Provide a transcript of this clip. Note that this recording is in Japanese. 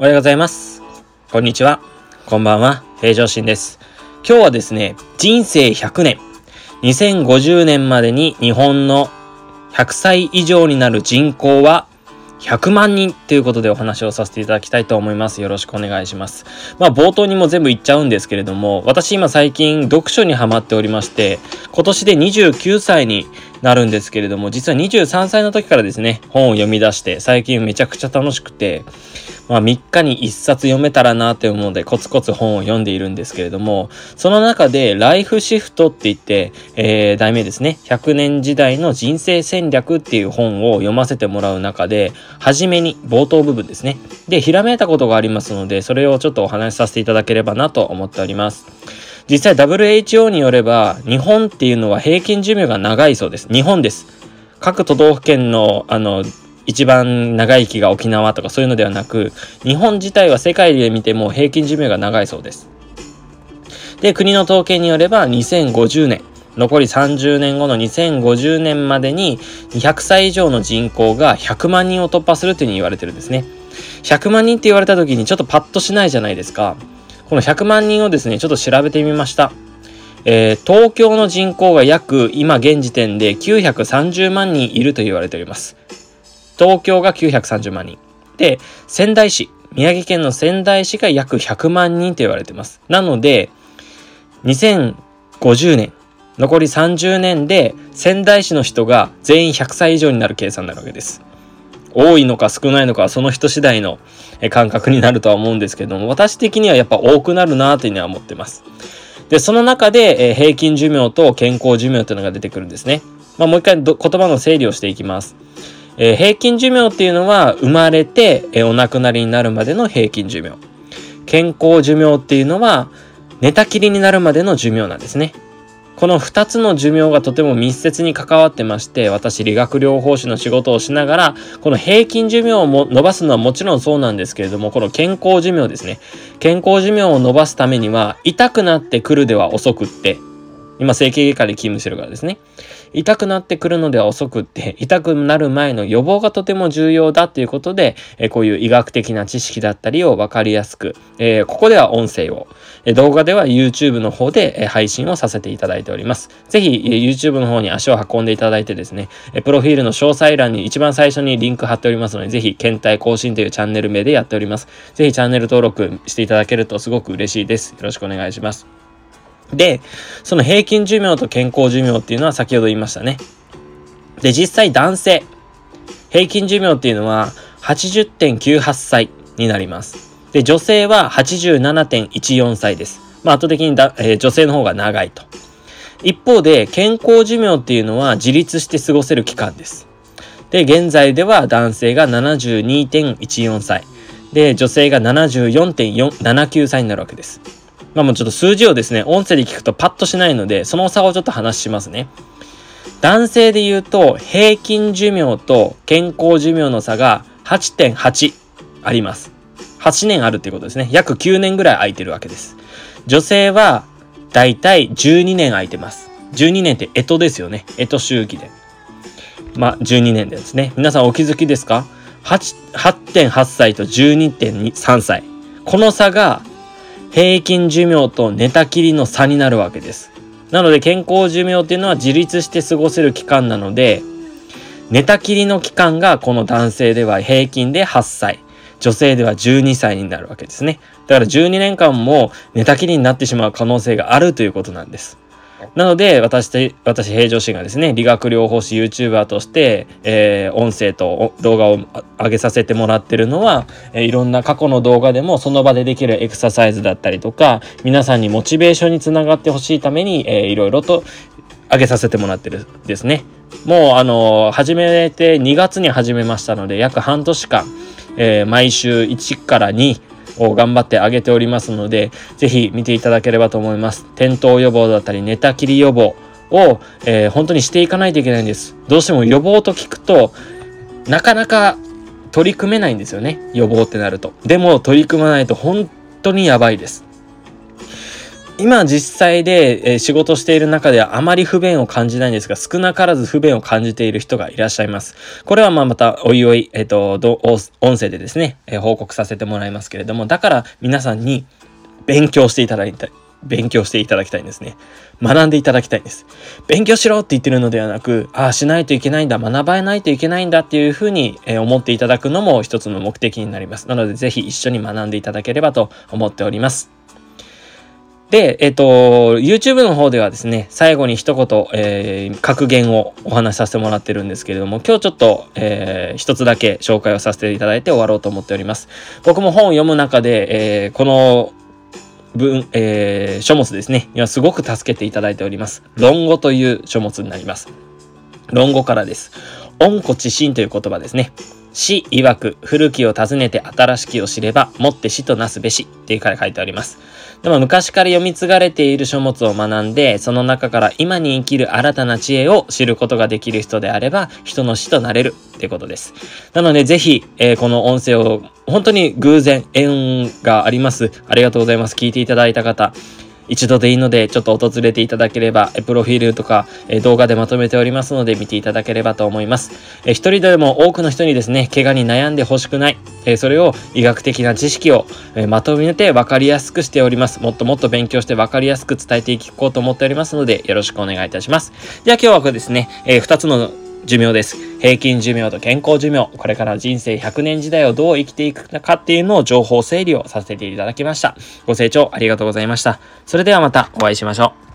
おはようございます。こんにちは。こんばんは。平常心です。今日はですね、人生100年。2050年までに日本の100歳以上になる人口は100万人ということでお話をさせていただきたいと思います。よろしくお願いします。まあ冒頭にも全部言っちゃうんですけれども、私今最近読書にハマっておりまして、今年で29歳になるんですけれども、実は23歳の時からですね、本を読み出して、最近めちゃくちゃ楽しくて、まあ3日に1冊読めたらなって思うので、コツコツ本を読んでいるんですけれども、その中で、ライフシフトって言って、えー、題名ですね、100年時代の人生戦略っていう本を読ませてもらう中で、はじめに、冒頭部分ですね。で、ひらめいたことがありますので、それをちょっとお話しさせていただければなと思っております。実際 WHO によれば、日本っていうのは平均寿命が長いそうです。日本です。各都道府県の、あの、一番長生きが沖縄とかそういうのではなく、日本自体は世界で見ても平均寿命が長いそうです。で、国の統計によれば2050年、残り30年後の2050年までに200歳以上の人口が100万人を突破するというふうに言われてるんですね。100万人って言われた時にちょっとパッとしないじゃないですか。この100万人をですね、ちょっと調べてみました。えー、東京の人口が約今現時点で930万人いると言われております。東京が930万人。で、仙台市、宮城県の仙台市が約100万人と言われてます。なので、2050年、残り30年で仙台市の人が全員100歳以上になる計算になるわけです。多いのか少ないのかはその人次第の感覚になるとは思うんですけども、私的にはやっぱ多くなるなというのは思ってます。で、その中で、え平均寿命と健康寿命というのが出てくるんですね。まあ、もう一回言葉の整理をしていきます。えー、平均寿命っていうのは生まれて、えー、お亡くなりになるまでの平均寿命。健康寿命っていうのは寝たきりになるまでの寿命なんですね。この2つの寿命がとても密接に関わってまして、私理学療法士の仕事をしながら、この平均寿命をも伸ばすのはもちろんそうなんですけれども、この健康寿命ですね。健康寿命を伸ばすためには、痛くなってくるでは遅くって、今整形外科で勤務してるからですね。痛くなってくるのでは遅くって、痛くなる前の予防がとても重要だっていうことで、えこういう医学的な知識だったりを分かりやすく、え、ここでは音声を、え動画では YouTube の方で、え配信をさせていただいております。ぜひ、え YouTube の方に足を運んでいただいてですね、えプロフィールの詳細欄に一番最初にリンク貼っておりますので、ぜひ、検体更新というチャンネル名でやっております。ぜひチャンネル登録していただけるとすごく嬉しいです。よろしくお願いします。で、その平均寿命と健康寿命っていうのは先ほど言いましたね。で、実際男性、平均寿命っていうのは80.98歳になります。で、女性は87.14歳です。まあ、圧倒的にだ、えー、女性の方が長いと。一方で、健康寿命っていうのは自立して過ごせる期間です。で、現在では男性が72.14歳。で、女性が74.79歳になるわけです。まあもうちょっと数字をですね、音声で聞くとパッとしないので、その差をちょっと話しますね。男性で言うと、平均寿命と健康寿命の差が8.8あります。8年あるっていうことですね。約9年ぐらい空いてるわけです。女性は、だいたい12年空いてます。12年って干支ですよね。干支周期で。まあ、12年ですね。皆さんお気づきですか ?8.8 歳と12.3歳。この差が平均寿命と寝たきりの差になるわけです。なので健康寿命っていうのは自立して過ごせる期間なので、寝たきりの期間がこの男性では平均で8歳、女性では12歳になるわけですね。だから12年間も寝たきりになってしまう可能性があるということなんです。なので、私、私、平常心がですね、理学療法士 YouTuber として、えー、音声と動画を上げさせてもらってるのは、えー、いろんな過去の動画でもその場でできるエクササイズだったりとか、皆さんにモチベーションにつながってほしいために、えー、いろいろと上げさせてもらってるですね。もう、あのー、始めて2月に始めましたので、約半年間、えー、毎週1から2、を頑張ってあげておりますので、ぜひ見ていただければと思います。転倒予防だったり、寝たきり予防を、えー、本当にしていかないといけないんです。どうしても予防と聞くと、なかなか取り組めないんですよね。予防ってなると。でも取り組まないと本当にやばいです。今実際で、え仕事している中ではあまり不便を感じないんですが、少なからず不便を感じている人がいらっしゃいます。これはまあまたおいおい、えっ、ー、と、音声でですね、え、報告させてもらいますけれども、だから皆さんに勉強していただいた勉強していただきたいんですね。学んでいただきたいんです。勉強しろって言ってるのではなく、ああ、しないといけないんだ、学ばないといけないんだっていうふうに、え思っていただくのも一つの目的になります。なので、ぜひ一緒に学んでいただければと思っております。で、えっ、と、YouTube の方ではですね、最後に一言、えー、格言をお話しさせてもらってるんですけれども、今日ちょっと、えー、一つだけ紹介をさせていただいて終わろうと思っております。僕も本を読む中で、えー、この文、えー、書物ですね、にはすごく助けていただいております。論語という書物になります。論語からです。温故知新という言葉ですね。死曰く、古きを訪ねて新しきを知れば、もって死となすべし、っていうから書いてあります。でも昔から読み継がれている書物を学んで、その中から今に生きる新たな知恵を知ることができる人であれば、人の死となれるってことです。なので、ぜひ、えー、この音声を本当に偶然、縁があります。ありがとうございます。聞いていただいた方。一度でいいので、ちょっと訪れていただければ、プロフィールとか動画でまとめておりますので、見ていただければと思います。一人でも多くの人にですね、怪我に悩んでほしくない。それを医学的な知識をまとめて分かりやすくしております。もっともっと勉強して分かりやすく伝えていこうと思っておりますので、よろしくお願いいたします。では今日はこれですね、二つの寿命です。平均寿命と健康寿命、これから人生100年時代をどう生きていくかっていうのを情報整理をさせていただきました。ご清聴ありがとうございました。それではまたお会いしましょう。